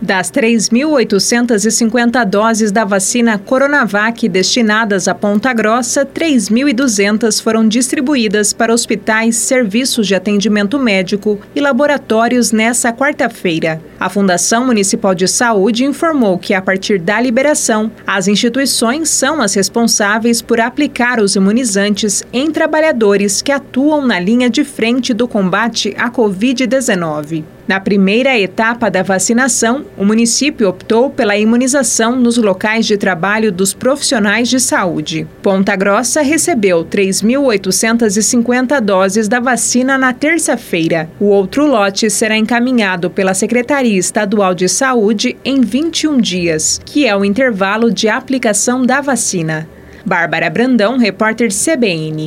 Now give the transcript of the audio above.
Das 3.850 doses da vacina Coronavac destinadas a Ponta Grossa, 3.200 foram distribuídas para hospitais, serviços de atendimento médico e laboratórios nesta quarta-feira. A Fundação Municipal de Saúde informou que, a partir da liberação, as instituições são as responsáveis por aplicar os imunizantes em trabalhadores que atuam na linha de frente do combate à Covid-19. Na primeira etapa da vacinação, o município optou pela imunização nos locais de trabalho dos profissionais de saúde. Ponta Grossa recebeu 3.850 doses da vacina na terça-feira. O outro lote será encaminhado pela Secretaria Estadual de Saúde em 21 dias, que é o intervalo de aplicação da vacina. Bárbara Brandão, repórter CBN.